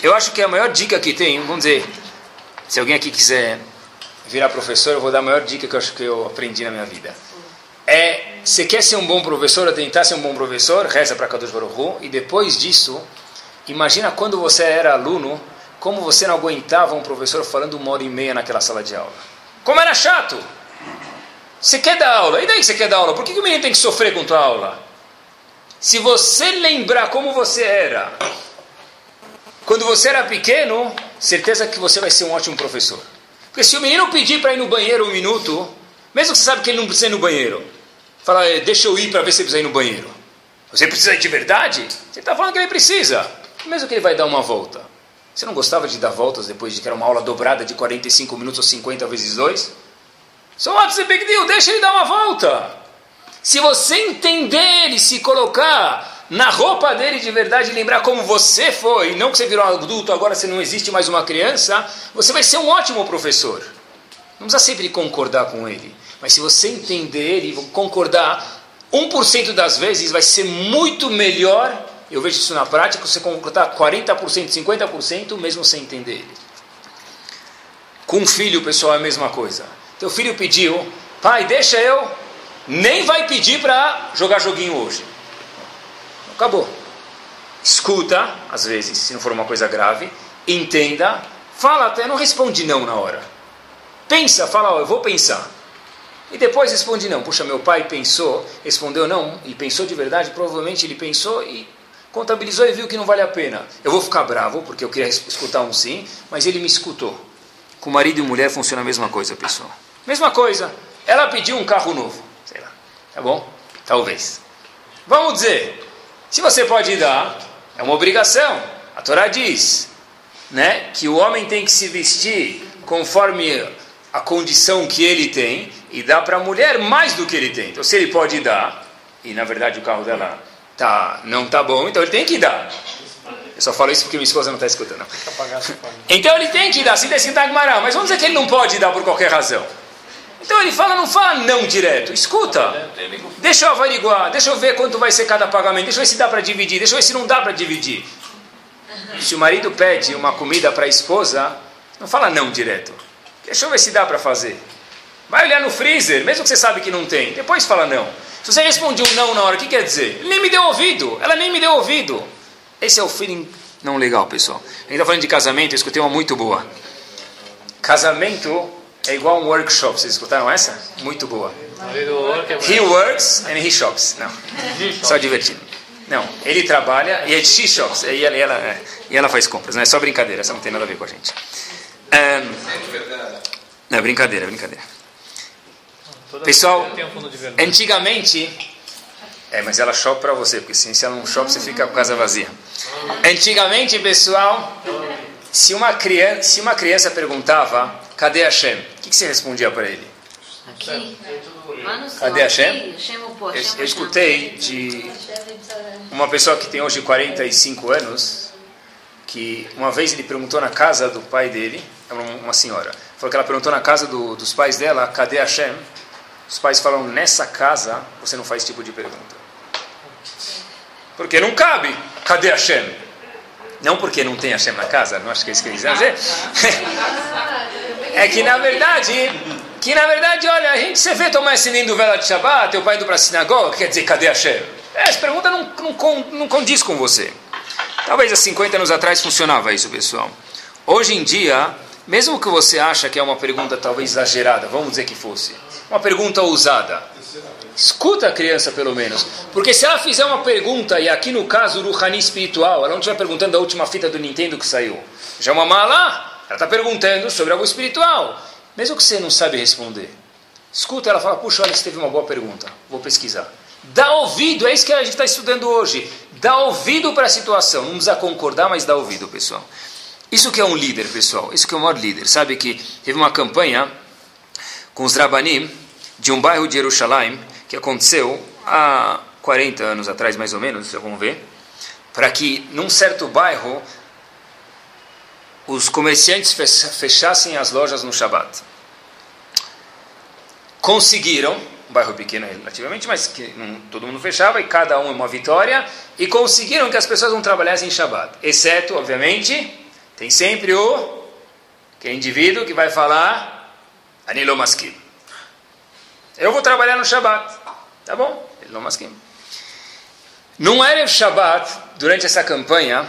Eu acho que a maior dica que tem, vamos dizer, se alguém aqui quiser virar professor, eu vou dar a maior dica que eu acho que eu aprendi na minha vida. É, você quer ser um bom professor, ou tentar ser um bom professor, reza para Kadosh Baruch Hu, e depois disso, imagina quando você era aluno, como você não aguentava um professor falando uma hora e meia naquela sala de aula. Como era chato. Você quer dar aula, e daí que você quer dar aula? Por que, que o menino tem que sofrer com tua aula? Se você lembrar como você era, quando você era pequeno, certeza que você vai ser um ótimo professor. Porque se o menino pedir para ir no banheiro um minuto, mesmo que você sabe que ele não precisa ir no banheiro, fala, é, deixa eu ir para ver se ele precisa ir no banheiro. Você precisa ir de verdade? Você está falando que ele precisa. Mesmo que ele vai dar uma volta. Você não gostava de dar voltas depois de que era uma aula dobrada de 45 minutos ou 50 vezes 2? So what's the big deal? Deixa ele dar uma volta. Se você entender e se colocar na roupa dele de verdade, lembrar como você foi, não que você virou um adulto, agora você não existe mais uma criança, você vai ser um ótimo professor. Não precisa sempre concordar com ele, mas se você entender e concordar 1% das vezes, vai ser muito melhor. Eu vejo isso na prática, você concordar 40%, 50%, mesmo sem entender ele. Com um filho, pessoal, é a mesma coisa. Teu filho pediu, pai, deixa eu, nem vai pedir para jogar joguinho hoje. Acabou. Escuta, às vezes, se não for uma coisa grave, entenda, fala até, não responde não na hora. Pensa, fala, ó, eu vou pensar. E depois responde não. Puxa, meu pai pensou, respondeu não, e pensou de verdade, provavelmente ele pensou e contabilizou e viu que não vale a pena. Eu vou ficar bravo, porque eu queria escutar um sim, mas ele me escutou. Com marido e mulher funciona a mesma coisa, pessoal. Mesma coisa. Ela pediu um carro novo. Sei lá. Tá bom? Talvez. Vamos dizer, se você pode dar, é uma obrigação. A Torá diz né, que o homem tem que se vestir conforme a condição que ele tem e dá para a mulher mais do que ele tem. Então, se ele pode dar, e na verdade o carro dela tá, não tá bom, então ele tem que dar. Eu só falo isso porque minha esposa não está escutando. Então ele tem que dar, se decidir mas vamos dizer que ele não pode dar por qualquer razão. Então ele fala, não fala não direto, escuta, deixa eu averiguar, deixa eu ver quanto vai ser cada pagamento, deixa eu ver se dá para dividir, deixa eu ver se não dá para dividir. [laughs] Se o marido pede uma comida para a esposa, não fala não direto, deixa eu ver se dá para fazer. Vai olhar no freezer, mesmo que você sabe que não tem, depois fala não. Se você responde um não na hora, o que quer dizer? Ele nem me deu ouvido, ela nem me deu ouvido. Esse é o feeling não legal, pessoal. A gente está falando de casamento, eu escutei uma muito boa. Casamento é igual um workshop. Vocês escutaram essa? Muito boa. He works and he shops. Não. Só divertido. Não, ele trabalha e é she shops. E ela, ela, é, e ela faz compras. Não é só brincadeira, essa não tem nada a ver com a gente. Um, não, é brincadeira, é brincadeira. Pessoal, antigamente. É, mas ela shop para você, porque se ela não shop, você fica com a casa vazia. Antigamente, pessoal, se uma criança, se uma criança perguntava Cadê Hashem? O que, que você respondia para ele? Aqui. Cadê Hashem? Eu, eu escutei de uma pessoa que tem hoje 45 anos, que uma vez ele perguntou na casa do pai dele, é uma senhora, falou que ela perguntou na casa do, dos pais dela, cadê Hashem? Os pais falaram, nessa casa você não faz esse tipo de pergunta. Porque não cabe. Cadê Hashem? Não porque não tem Hashem na casa, não acho que é isso que eles dizer. [laughs] [laughs] É que na verdade, que na verdade, olha, a gente se vê tomar esse lindo vela de Shabbat, teu pai indo para a sinagoga, quer dizer, cadê Hashem? É, essa pergunta não, não, não condiz com você. Talvez há 50 anos atrás funcionava isso, pessoal. Hoje em dia, mesmo que você acha que é uma pergunta talvez exagerada, vamos dizer que fosse, uma pergunta ousada, escuta a criança pelo menos. Porque se ela fizer uma pergunta, e aqui no caso o Ruhani espiritual, ela não estiver perguntando a última fita do Nintendo que saiu, já é uma mala, ela está perguntando sobre algo espiritual. Mesmo que você não sabe responder. Escuta, ela fala, puxa, olha, você teve uma boa pergunta. Vou pesquisar. Dá ouvido, é isso que a gente está estudando hoje. Dá ouvido para a situação. Não precisa concordar, mas dá ouvido, pessoal. Isso que é um líder, pessoal. Isso que é o maior líder. Sabe que teve uma campanha com os Rabanim de um bairro de Jerusalém que aconteceu há 40 anos atrás, mais ou menos, vamos ver, para que num certo bairro os comerciantes fechassem as lojas no Shabat. Conseguiram, um bairro pequeno relativamente, mas que não, todo mundo fechava e cada um uma vitória, e conseguiram que as pessoas não trabalhassem em Shabat. Exceto, obviamente, tem sempre o que é indivíduo que vai falar Anilo Maskim. Eu vou trabalhar no Shabat. Tá bom, Anilo Maskim. Num Erev Shabat, durante essa campanha,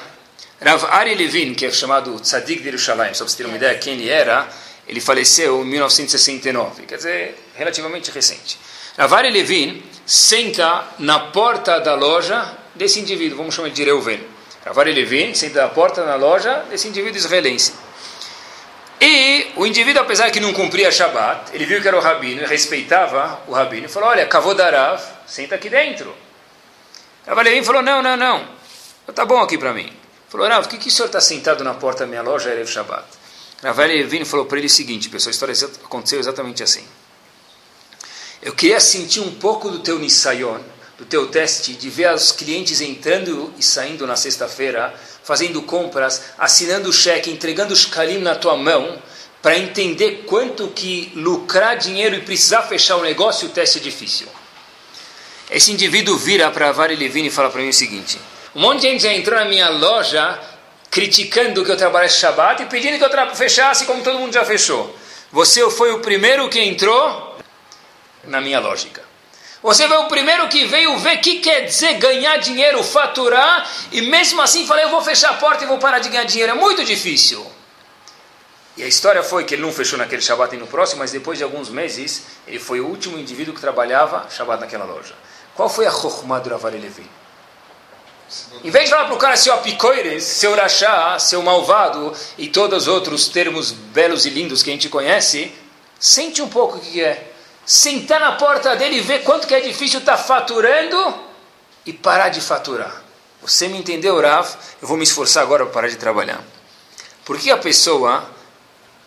Rav Ari Levin, que é chamado Tzadik de Yerushalayim, só para você ter uma ideia quem ele era, ele faleceu em 1969, quer dizer, relativamente recente. Rav Ari Levin senta na porta da loja desse indivíduo, vamos chamar de Reuven. Rav Ari Levin senta na porta da loja desse indivíduo israelense. E o indivíduo, apesar que não cumpria Shabbat, ele viu que era o rabino, respeitava o rabino, e falou, olha, Kavodarav, senta aqui dentro. Rav Levin falou, não, não, não, tá bom aqui para mim. Falou, Rav, por que, que o senhor está sentado na porta da minha loja, Erev Shabbat? Rav Levine falou para ele o seguinte, pessoal, a história aconteceu exatamente assim. Eu queria sentir um pouco do teu Nisayon, do teu teste, de ver os clientes entrando e saindo na sexta-feira, fazendo compras, assinando o cheque, entregando os calim na tua mão, para entender quanto que lucrar dinheiro e precisar fechar o negócio, o teste é difícil. Esse indivíduo vira para Vari Levine e fala para mim o seguinte: um monte de gente já entrou na minha loja criticando que eu trabalhasse Shabbat e pedindo que eu fechasse como todo mundo já fechou. Você foi o primeiro que entrou na minha lógica. Você foi o primeiro que veio ver o que quer dizer ganhar dinheiro, faturar, e mesmo assim falei, eu vou fechar a porta e vou parar de ganhar dinheiro. É muito difícil. E a história foi que ele não fechou naquele Shabbat e no próximo, mas depois de alguns meses, ele foi o último indivíduo que trabalhava Shabbat naquela loja. Qual foi a Chokhmah do Ravari? Em vez de falar para o cara seu apicoires, seu rachá, seu malvado e todos os outros termos belos e lindos que a gente conhece, sente um pouco o que é sentar na porta dele e ver quanto que é difícil estar tá faturando e parar de faturar. Você me entendeu, Rav? Eu vou me esforçar agora para parar de trabalhar. Por que a pessoa,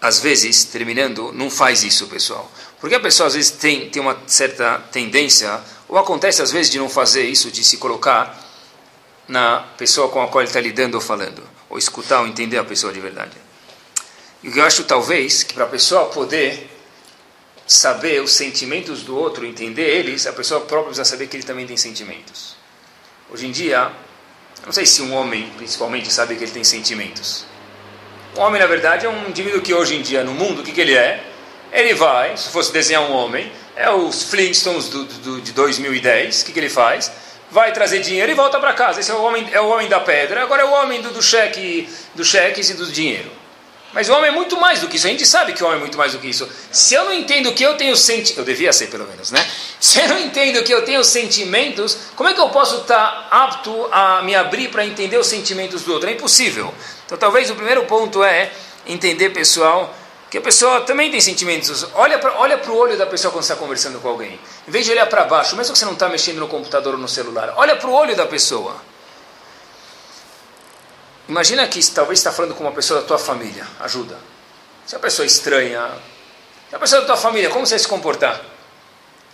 às vezes, terminando, não faz isso, pessoal? Porque a pessoa, às vezes, tem, tem uma certa tendência, ou acontece, às vezes, de não fazer isso, de se colocar na pessoa com a qual ele está lidando ou falando, ou escutar ou entender a pessoa de verdade. E eu acho, talvez, que para a pessoa poder saber os sentimentos do outro, entender eles, a pessoa própria precisa saber que ele também tem sentimentos. Hoje em dia, não sei se um homem, principalmente, sabe que ele tem sentimentos. Um homem, na verdade, é um indivíduo que hoje em dia, no mundo, o que, que ele é? Ele vai, se fosse desenhar um homem, é os Flintstones do, do, de 2010, o que, que ele faz? Vai trazer dinheiro e volta para casa. Esse é o homem, é o homem da pedra, agora é o homem do, do cheque, dos cheques e do dinheiro. Mas o homem é muito mais do que isso. A gente sabe que o homem é muito mais do que isso. Se eu não entendo que eu tenho sentimentos, eu devia ser pelo menos, né? Se eu não entendo que eu tenho sentimentos, como é que eu posso estar apto a me abrir para entender os sentimentos do outro? É impossível. Então, talvez o primeiro ponto é entender, pessoal, que a pessoa também tem sentimentos. Olha para olha o olho da pessoa quando está conversando com alguém. Em vez de olhar para baixo, mesmo que você não está mexendo no computador ou no celular, olha para o olho da pessoa. Imagina que talvez está falando com uma pessoa da tua família. Ajuda. Se é uma pessoa estranha, se é uma pessoa da tua família, como você vai se comportar?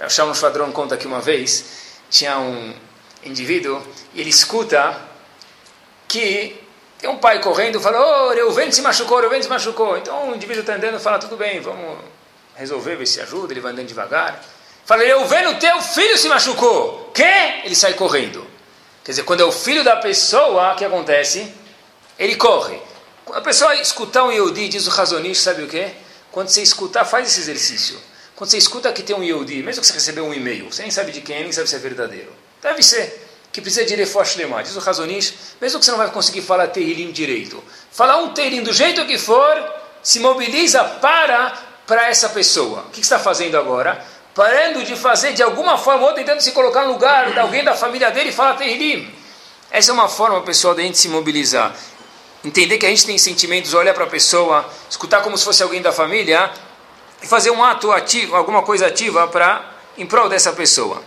O Shalom Shvadron conta que uma vez tinha um indivíduo e ele escuta que tem um pai correndo fala, oh, Reuven se machucou, Reuven se machucou. Então o indivíduo está andando fala, tudo bem, vamos resolver, ver se ajuda. Ele vai andando devagar. Fala, Reuven, o teu filho se machucou. Que? Ele sai correndo. Quer dizer, quando é o filho da pessoa, o que acontece? Ele corre. A pessoa escutar um Yehudi, diz o Razonish, sabe o que? Quando você escutar, faz esse exercício. Quando você escuta que tem um Yehudi, mesmo que você recebeu um e-mail, você nem sabe de quem, nem sabe se é verdadeiro. Deve ser. Que precisa de Refosh Lemar. Diz o Razonish, mesmo que você não vai conseguir falar Tehilim direito. Falar um Tehilim do jeito que for, se mobiliza para para essa pessoa. O que está fazendo agora? Parando de fazer de alguma forma ou tentando se colocar no lugar de alguém da família dele e falar Tehilim. Essa é uma forma, pessoal, da gente se mobilizar entender que a gente tem sentimentos, olhar para a pessoa, escutar como se fosse alguém da família e fazer um ato ativo, alguma coisa ativa para em prol dessa pessoa.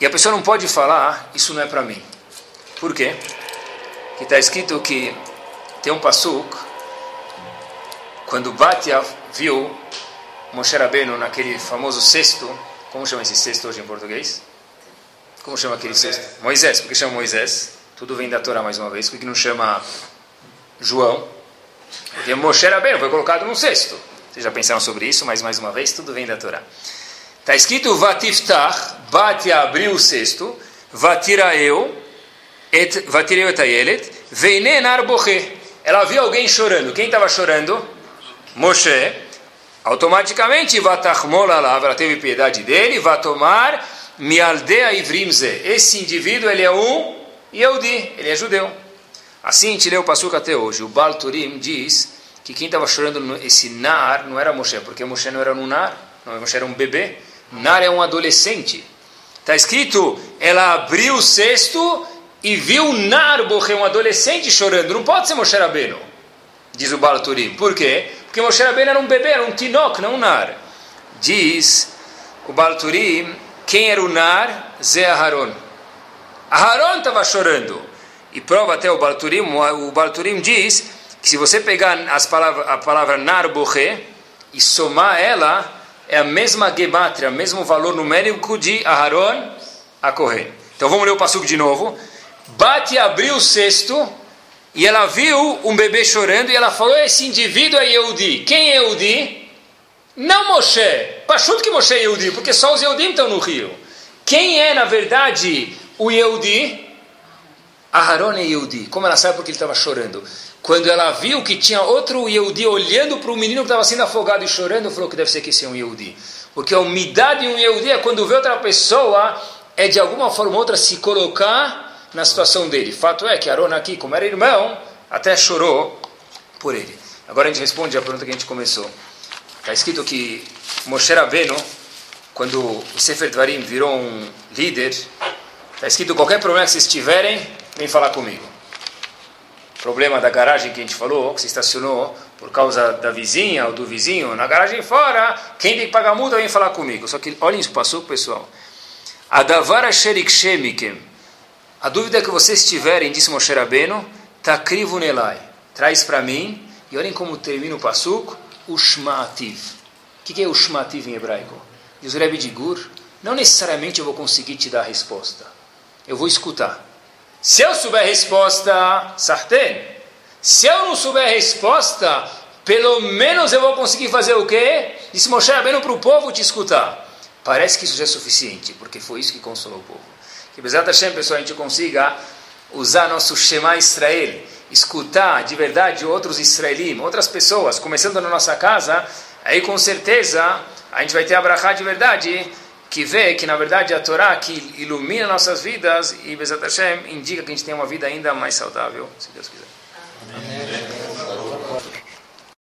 E a pessoa não pode falar, isso não é para mim. Por quê? Que está escrito que tem um passuk, quando Batia viu Moshe Rabbeinu naquele famoso cesto, como chama esse cesto hoje em português? Como chama aquele cesto? Moisés, porque chama Moisés? Tudo vem da Torá mais uma vez. Por que não chama João? Porque Moshe bem, foi colocado num cesto. Vocês já pensaram sobre isso, mas mais uma vez, tudo vem da Torá. Está escrito Vatiftach, bate abriu o cesto, Vatiraeu, et, Vatireu et ayelet, Veinen boche. Ela viu alguém chorando. Quem estava chorando? Moshe. Automaticamente, Vatachmola lá, ela teve piedade dele, vai tomar Mialdea Ivrimze. Esse indivíduo, ele é um Yehudi, ele é judeu. Assim a gente lê o Passuca até hoje. O Baal Turim diz que quem estava chorando esse Nar não era Moshe, porque Moshe não era um Nar, não, Moshe era um bebê. Nar é um adolescente. Está escrito, ela abriu o cesto e viu Nar Borre, um adolescente chorando. Não pode ser Moshe Rabbeinu, diz o Baal Turim. Por quê? Porque Moshe Rabbeinu era um bebê, era um tinok, não um Nar. Diz o Baal Turim, quem era o Nar? Zé Aharon. Aharon estava chorando. E prova até o Balturim, o Balturim diz que se você pegar as palavras, a palavra Narboche e somar ela, é a mesma gematria, mesmo valor numérico de Aharon, a correr. Então vamos ler o passuco de novo. Bate abriu o cesto e ela viu um bebê chorando e ela falou: Esse indivíduo é Yehudi. Quem é Yehudi? Não Moshe. Pachuto que Moshe é Yehudi, porque só os Yehudim estão no rio. Quem é, na verdade, o Yehudi? Aharon é Yehudi. Como ela sabe porque ele estava chorando? Quando ela viu que tinha outro Yehudi olhando para o menino que estava sendo afogado e chorando, falou que deve ser que esse é um Yehudi. Porque a umidade de um Yehudi é quando vê outra pessoa, é de alguma forma ou outra se colocar na situação dele. Fato é que Aaron aqui, como era irmão, até chorou por ele. Agora a gente responde a pergunta que a gente começou. Está escrito que Moshe Rabbeinu, quando o Sefer Dvarim virou um líder, está escrito qualquer problema que vocês tiverem, vem falar comigo problema da garagem que a gente falou, que se estacionou por causa da vizinha ou do vizinho na garagem fora, quem tem que pagar multa vem falar comigo. Só que olhem isso, passou, pessoal. Adavara sherik shemikem. A dúvida que vocês tiverem, disse Moshe Rabbeinu, takrivu nelai. Traz para mim, e olhem como termina o passuco, ushma'ativ. O que é ushma'ativ em hebraico? Diz o Rebbe de Gur, não necessariamente eu vou conseguir te dar a resposta. Eu vou escutar. Se eu souber a resposta, sartén. Se eu não souber a resposta, pelo menos eu vou conseguir fazer o quê? Disse Moshe Rabbeinu para o povo te escutar. Parece que isso já é suficiente, porque foi isso que consolou o povo. Que Bezat Hashem, pessoal, a gente consiga usar nosso Shema Israel, escutar de verdade outros israelim, outras pessoas, começando na nossa casa, aí com certeza a gente vai ter a de verdade, que vê que na verdade a Torá que ilumina nossas vidas e Bezat Hashem indica que a gente tem uma vida ainda mais saudável, se Deus quiser. Amém.